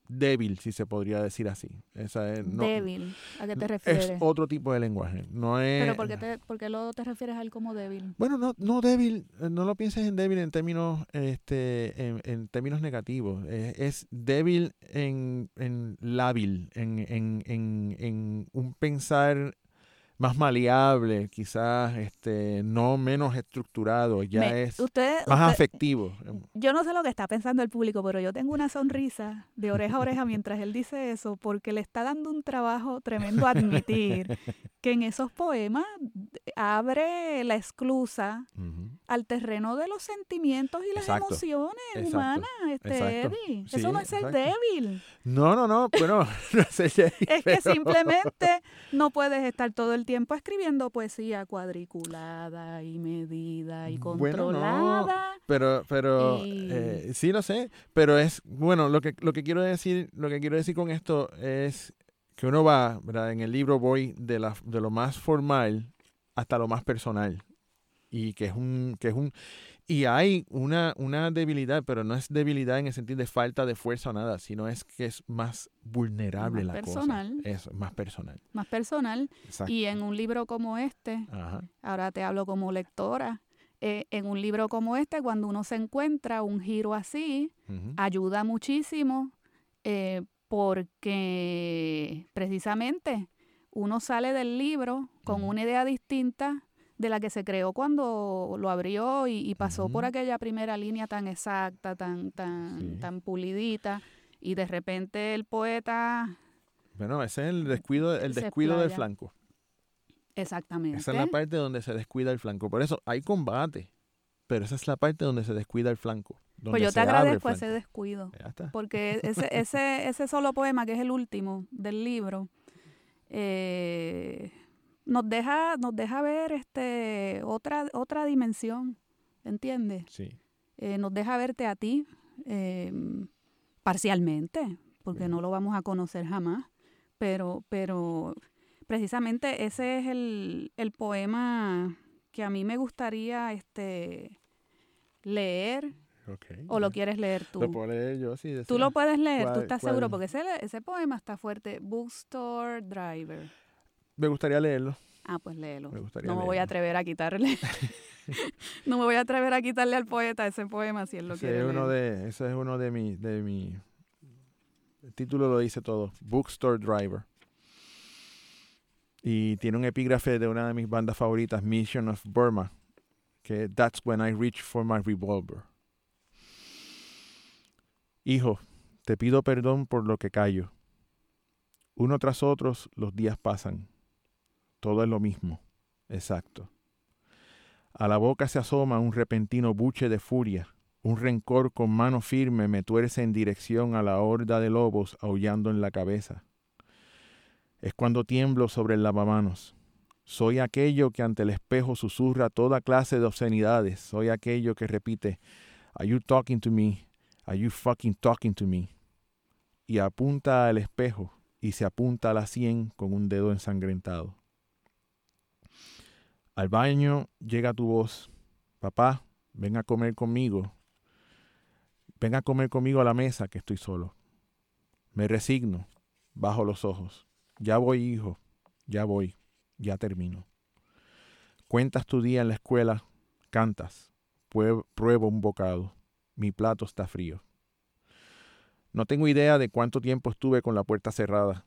débil, si se podría decir así. Esa es, débil, ¿a qué te refieres? Es otro tipo de lenguaje, no es... ¿Pero por qué, te, por qué lo te refieres a él como débil? Bueno, no, no débil, eh, no lo pienses en débil en términos, este, en, en términos negativos. Es, débil en, en lábil, en, en, en, en un pensar más maleable, quizás este, no menos estructurado, ya es más afectivo. Yo no sé lo que está pensando el público, pero yo tengo una sonrisa de oreja a oreja mientras él dice eso, porque le está dando un trabajo tremendo admitir que en esos poemas abre la esclusa al terreno de los sentimientos y las emociones humanas, este Eddie. eso no es ser débil. No, no, no, bueno, no es Es que simplemente no puedes estar todo el tiempo escribiendo poesía cuadriculada y medida y controlada. pero, pero eh, sí lo sé, pero es bueno lo que lo que quiero decir, lo que quiero decir con esto es que uno va, ¿verdad? En el libro voy de la, de lo más formal hasta lo más personal y que es un que es un y hay una, una debilidad, pero no es debilidad en el sentido de falta de fuerza o nada, sino es que es más vulnerable la cosa. Es más personal. Más personal. Y en un libro como este, ahora te hablo como lectora, eh, en un libro como este, cuando uno se encuentra un giro así, ayuda muchísimo eh, porque precisamente uno sale del libro con una idea distinta de la que se creó cuando lo abrió y, pasó por aquella primera línea tan exacta, tan, tan, tan pulidita, y de repente el poeta... Bueno, ese es el descuido, el descuido del flanco. Exactamente. Esa es la parte donde se descuida el flanco. Por eso hay combate, pero esa es la parte donde se descuida el flanco. Pues yo te agradezco ese descuido. Porque ese, ese, ese solo poema, que es el último del libro, eh, nos deja, nos deja ver este otra, otra dimensión, ¿entiendes? Sí. Eh, nos deja verte a ti em, parcialmente, porque no lo vamos a conocer jamás, pero, pero precisamente ese es el, el poema que a mí me gustaría este leer. ¿O lo quieres leer tú? Lo puedo leer yo, sí. Tú lo puedes leer, tú estás seguro, porque ese, ese poema está fuerte. Bookstore Driver. Me gustaría leerlo. Ah, pues léelo. no me voy a atrever a quitarle. no me voy a atrever a quitarle al poeta ese poema si él lo quiere. Es uno de, ese es uno de mi, de mi. El título lo dice todo. Bookstore Driver. Y tiene un epígrafe de una de mis bandas favoritas, Mission of Burma, que That's when I reach for my revolver. Hijo, te pido perdón por lo que callo. Uno tras otros los días pasan. Todo es lo mismo. Exacto. A la boca se asoma un repentino buche de furia. Un rencor con mano firme me tuerce en dirección a la horda de lobos aullando en la cabeza. Es cuando tiemblo sobre el lavamanos. Soy aquello que ante el espejo susurra toda clase de obscenidades. Soy aquello que repite, Are you talking to me? Are you fucking talking to me? Y apunta al espejo y se apunta a la sien con un dedo ensangrentado. Al baño llega tu voz. Papá, ven a comer conmigo. Ven a comer conmigo a la mesa que estoy solo. Me resigno, bajo los ojos. Ya voy, hijo, ya voy, ya termino. Cuentas tu día en la escuela, cantas, pruebo un bocado. Mi plato está frío. No tengo idea de cuánto tiempo estuve con la puerta cerrada.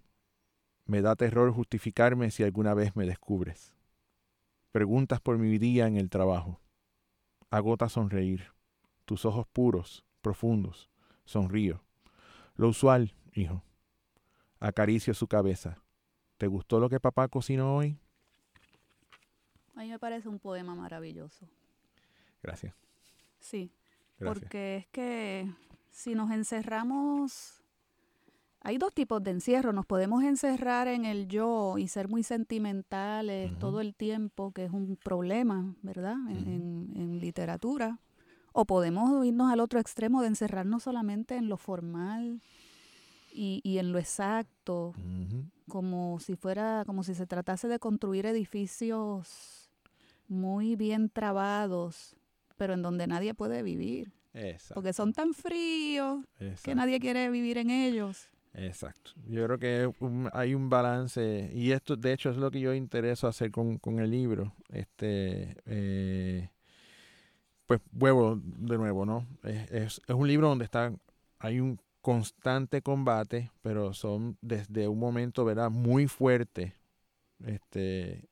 Me da terror justificarme si alguna vez me descubres. Preguntas por mi día en el trabajo. Agota sonreír. Tus ojos puros, profundos. Sonrío. Lo usual, hijo. Acaricio su cabeza. ¿Te gustó lo que papá cocinó hoy? A mí me parece un poema maravilloso. Gracias. Sí, porque es que si nos encerramos, hay dos tipos de encierro. Nos podemos encerrar en el yo y ser muy sentimentales todo el tiempo, que es un problema, ¿verdad? en, literatura. O podemos irnos al otro extremo de encerrarnos solamente en lo formal y, en lo exacto, como si fuera, como si se tratase de construir edificios muy bien trabados, pero en donde nadie puede vivir. Porque son tan fríos que nadie quiere vivir en ellos. Exacto. Yo creo que hay un balance y esto de hecho es lo que yo intereso hacer con, el libro. Este, eh, pues vuelvo de nuevo, ¿no? Es, es, es, un libro donde está, hay un constante combate, pero son desde un momento, ¿verdad? Muy fuerte, este,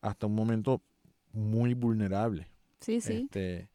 hasta un momento muy vulnerable. Sí, sí. Este,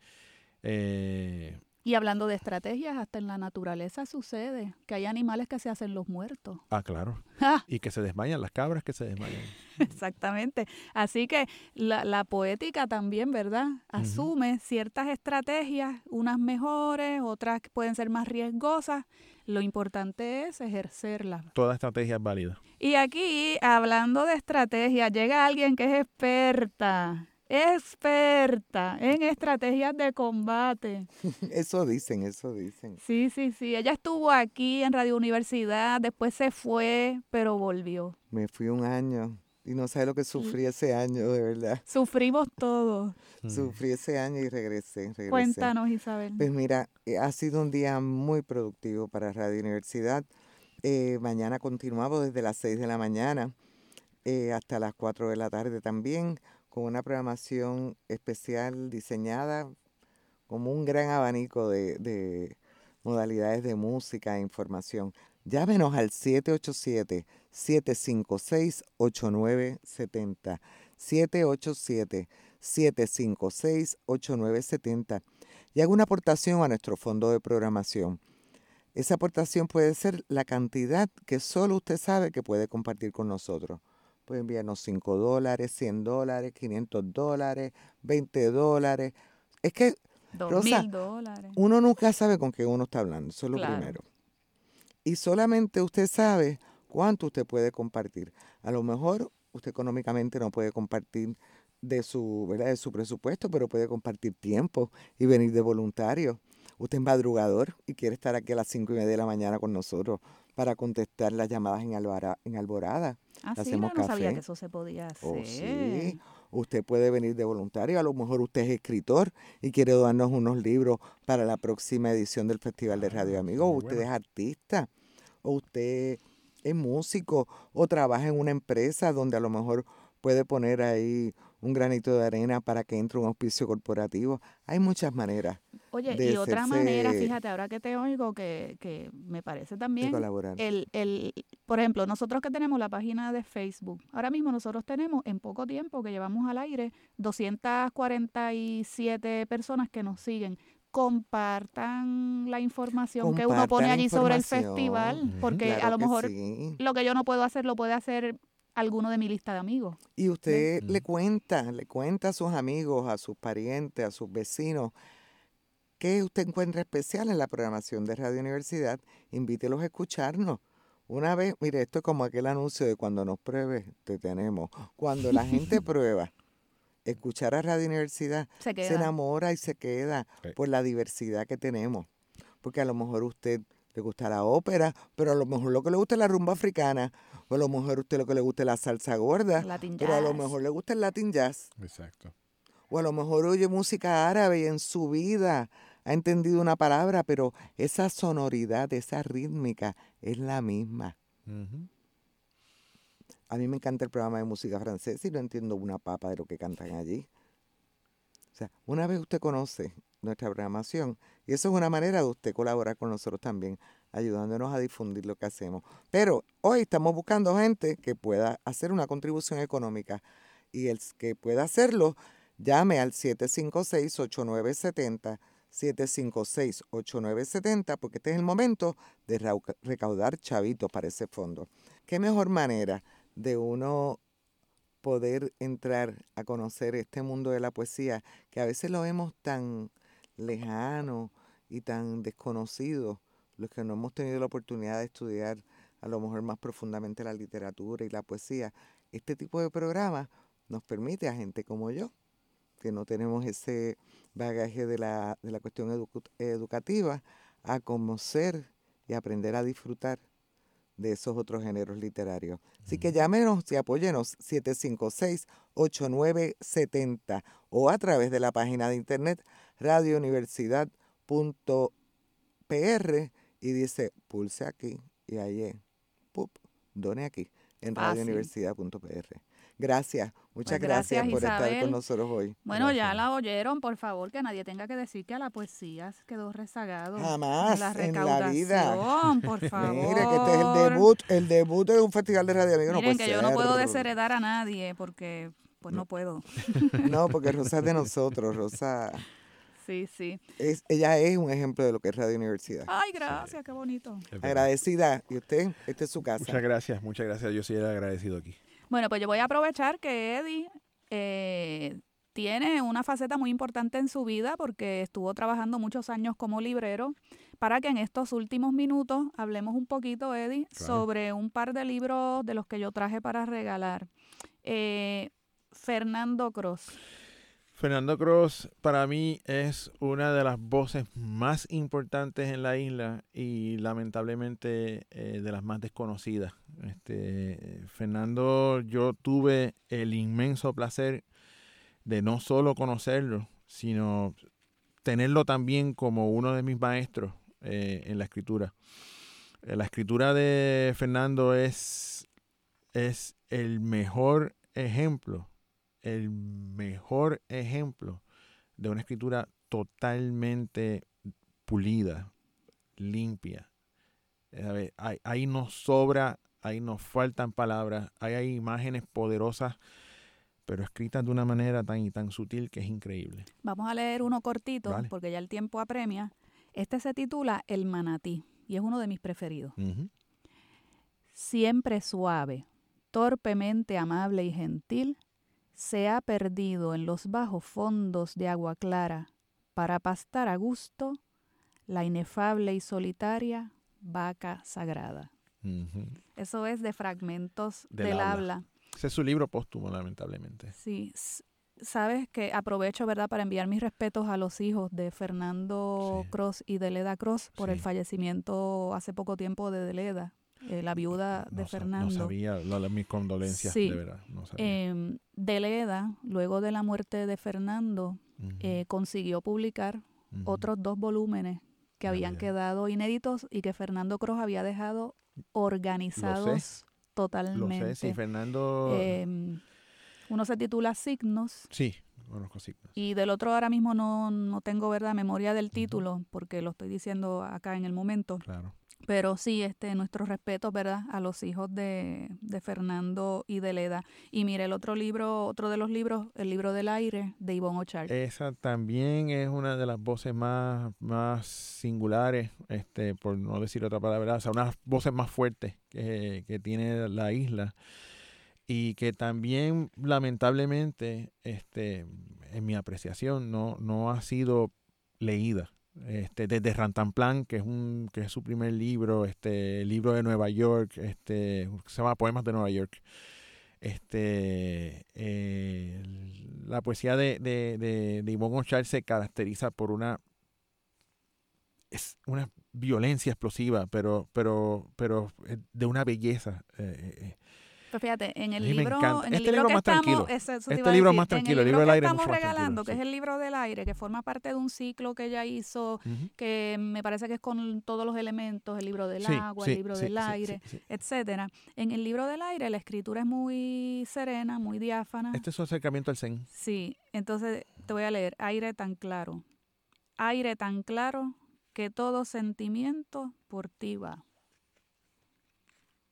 eh, y hablando de estrategias, hasta en la naturaleza sucede que hay animales que se hacen los muertos. Ah, claro. Y que se desmayan, las cabras que se desmayan. Exactamente. Así que la, poética también, ¿verdad? Asume ciertas estrategias, unas mejores, otras pueden ser más riesgosas. Lo importante es ejercerlas. Toda estrategia es válida. Y aquí, hablando de estrategia, llega alguien que es experta experta en estrategias de combate. Eso dicen, eso dicen. Sí, sí, sí. Ella estuvo aquí en Radio Universidad, después se fue, pero volvió. Me fui un año y no sé lo que sufrí ese año, de verdad. Sufrimos todos. Sufrí ese año y regresé, Cuéntanos, Isabel. Pues mira, eh, ha sido un día muy productivo para Radio Universidad. Eh, mañana continuamos desde las 6 de la mañana eh, hasta las 4 de la tarde también con una programación especial diseñada como un gran abanico de, modalidades de música e información. Llámenos al 787-756-8970. 787-756-8970. Y haga una aportación a nuestro fondo de programación. Esa aportación puede ser la cantidad que solo usted sabe que puede compartir con nosotros. Puede enviarnos 5 dólares, 100 dólares, 500 dólares, 20 dólares. Es que, Rosa, dólares. uno nunca sabe con qué uno está hablando, eso es lo primero. Y solamente usted sabe cuánto usted puede compartir. A lo mejor usted económicamente no puede compartir de su, ¿verdad? de su presupuesto, pero puede compartir tiempo y venir de voluntario. Usted es madrugador y quiere estar aquí a las cinco y media de la mañana con nosotros para contestar las llamadas en, en Alborada. Ah, sí, no, sabía que eso se podía oh, hacer. sí. Usted puede venir de voluntario, a lo mejor usted es escritor y quiere darnos unos libros para la próxima edición del Festival de Radio Amigos, o usted es artista, o usted es músico, o trabaja en una empresa donde a lo mejor puede poner ahí un granito de arena para que entre un auspicio corporativo. Hay muchas maneras. Oye, y otra manera, fíjate, ahora que te oigo, que, que me parece también el, el, por ejemplo, nosotros que tenemos la página de Facebook, ahora mismo nosotros tenemos en poco tiempo que llevamos al aire 247 personas que nos siguen compartan la información que uno pone allí sobre el festival, porque a lo mejor lo que yo no puedo hacer lo puede hacer alguno de mi lista de amigos. Y usted le cuenta, le cuenta a sus amigos, a sus parientes, a sus vecinos, qué usted encuentra especial en la programación de Radio Universidad, invítelos a escucharnos. Una vez, mire, esto es como aquel anuncio de cuando nos pruebe, te tenemos. Cuando la gente prueba escuchar a Radio Universidad, se, enamora y se queda por la diversidad que tenemos. Porque a lo mejor usted le gusta la ópera, pero a lo mejor lo que le gusta es la rumba africana, o a lo mejor a usted lo que le gusta es la salsa gorda, pero a lo mejor le gusta el latin jazz. Exacto. O a lo mejor oye música árabe y en su vida ha entendido una palabra, pero esa sonoridad, esa rítmica es la misma. A mí me encanta el programa de música francesa y no entiendo una papa de lo que cantan allí. O sea, una vez usted conoce nuestra programación, y eso es una manera de usted colaborar con nosotros también, ayudándonos a difundir lo que hacemos. Pero hoy estamos buscando gente que pueda hacer una contribución económica y el que pueda hacerlo, llame al 756-8970, 756-8970, porque este es el momento de recaudar chavitos para ese fondo. ¿Qué mejor manera de uno poder entrar a conocer este mundo de la poesía que a veces lo vemos tan lejano y tan desconocido, los que no hemos tenido la oportunidad de estudiar a lo mejor más profundamente la literatura y la poesía, este tipo de programas nos permite a gente como yo, que no tenemos ese bagaje de la, de la cuestión educativa, a conocer y aprender a disfrutar de esos otros géneros literarios. Así que llámenos y apóyenos 756-8970 o a través de la página de internet radiouniversidad.pr y dice pulse aquí y ahí pup, done aquí en radiouniversidad.pr. Gracias, muchas pues gracias, por estar con nosotros hoy. Bueno, ya la oyeron, por favor, que nadie tenga que decir que a la poesía quedó rezagado. Jamás la en la vida. Por favor. Mire que este es el debut, el debut de un festival de radio amigo. Miren no que yo no puedo desheredar a nadie porque pues no, puedo. No, porque Rosa es de nosotros, Rosa. Sí, sí. Es, ella es un ejemplo de lo que es Radio Universidad. Ay, gracias, qué bonito. Agradecida. ¿Y usted? Esta es su casa. Muchas gracias, muchas gracias. Yo sí era agradecido aquí. Bueno, pues yo voy a aprovechar que Eddie eh, tiene una faceta muy importante en su vida porque estuvo trabajando muchos años como librero para que en estos últimos minutos hablemos un poquito, Eddie, sobre un par de libros de los que yo traje para regalar. Eh, Fernando Cross. Fernando Cross para mí es una de las voces más importantes en la isla y lamentablemente eh, de las más desconocidas. Este, Fernando, yo tuve el inmenso placer de no solo conocerlo, sino tenerlo también como uno de mis maestros eh, en la escritura. Eh, la escritura de Fernando es, es el mejor ejemplo el mejor ejemplo de una escritura totalmente pulida, limpia. ahí, ahí, nos sobra, ahí nos faltan palabras, ahí hay imágenes poderosas, pero escritas de una manera tan y tan sutil que es increíble. Vamos a leer uno cortito, porque ya el tiempo apremia. Este se titula El manatí y es uno de mis preferidos. Siempre suave, torpemente amable y gentil, se ha perdido en los bajos fondos de agua clara para pastar a gusto la inefable y solitaria vaca sagrada. Eso es de fragmentos del, habla. Ese es su libro póstumo, lamentablemente. Sí. Sabes que aprovecho, ¿verdad?, para enviar mis respetos a los hijos de Fernando Cross y de Leda Cross por el fallecimiento hace poco tiempo de Deleda, eh, la viuda de Fernando. No sabía, mis condolencias, de verdad. No em, de Leda, luego de la muerte de Fernando, eh, consiguió publicar otros dos volúmenes que habían quedado inéditos y que Fernando Cruz había dejado organizados totalmente. Lo sé, sí, Fernando... Em, Uno se titula Signos. Sí, conozco Signos. Y del otro ahora mismo no, no tengo, ¿verdad?, memoria del título, porque lo estoy diciendo acá en el momento. Claro. Pero sí, este, nuestro respeto, ¿verdad?, a los hijos de, de, Fernando y de Leda. Y mire, el otro libro, otro de los libros, el libro del aire, de Ivonne Ochar. Esa también es una de las voces más, más singulares, este, por no decir otra palabra, o sea, unas voces más fuertes que, que tiene la isla. Y que también, lamentablemente, este, en mi apreciación, no, no ha sido leída este, desde Rantanplan, que es un, que es su primer libro, este, libro de Nueva York, este, se llama Poemas de Nueva York. Este, eh, la poesía de, de, de, de Yvonne Ochar se caracteriza por una es una violencia explosiva, pero, pero, pero de una belleza. Eh, eh, pues fíjate, en el libro, en el este libro, que más estamos. Ese, este libro decir, más en tranquilo, el el libro del aire es estamos regalando, que sí. es el libro del aire, que forma parte de un ciclo que ella hizo, Ujú. que me parece que es con todos los elementos, el libro del Sí, agua, sí, el libro del aire, etcétera. En el libro del aire la escritura es muy serena, muy diáfana. Este es su acercamiento al zen. Sí, entonces te voy a leer, aire tan claro, aire tan claro que todo sentimiento por ti va.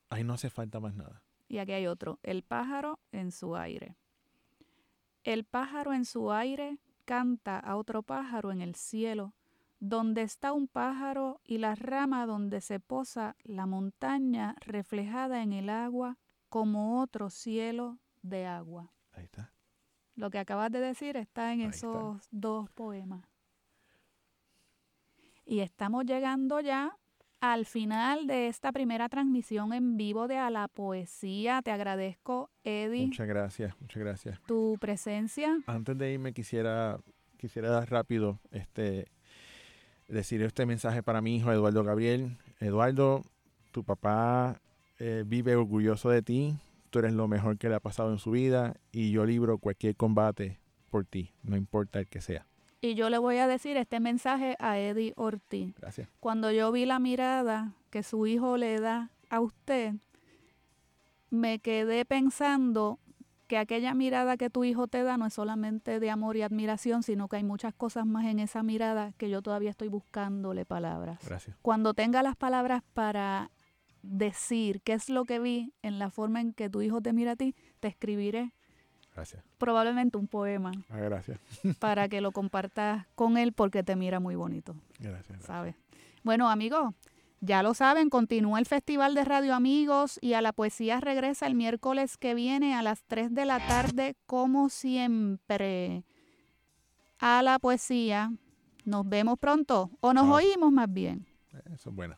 Ahí no hace falta más nada. Y aquí hay otro, el pájaro en su aire. El pájaro en su aire canta a otro pájaro en el cielo, donde está un pájaro y la rama donde se posa la montaña reflejada en el agua como otro cielo de agua. Ahí está. Lo que acabas de decir está en Ahí está. esos dos poemas. Y estamos llegando ya al final de esta primera transmisión en vivo de A la Poesía. Te agradezco, Eddie, Muchas gracias, muchas gracias. tu presencia. Antes de irme quisiera, quisiera dar rápido este decir este mensaje para mi hijo Eduardo Gabriel. Eduardo, tu papá eh, vive orgulloso de ti. Tú eres lo mejor que le ha pasado en su vida y yo libro cualquier combate por ti, no importa el que sea. Y yo le voy a decir este mensaje a Eddie Ortiz. Gracias. Cuando yo vi la mirada que su hijo le da a usted, me quedé pensando que aquella mirada que tu hijo te da no es solamente de amor y admiración, sino que hay muchas cosas más en esa mirada que yo todavía estoy buscándole palabras. Gracias. Cuando tenga las palabras para decir qué es lo que vi en la forma en que tu hijo te mira a ti, te escribiré Gracias. probablemente un poema Ah, gracias. para que lo compartas con él porque te mira muy bonito. Gracias. gracias. ¿sabes? Bueno, amigos, ya lo saben, continúa el Festival de Radio Amigos y a la poesía regresa el miércoles que viene a las 3 de la tarde, como siempre. A la poesía. Nos vemos pronto, o nos oímos más bien. Eso es bueno.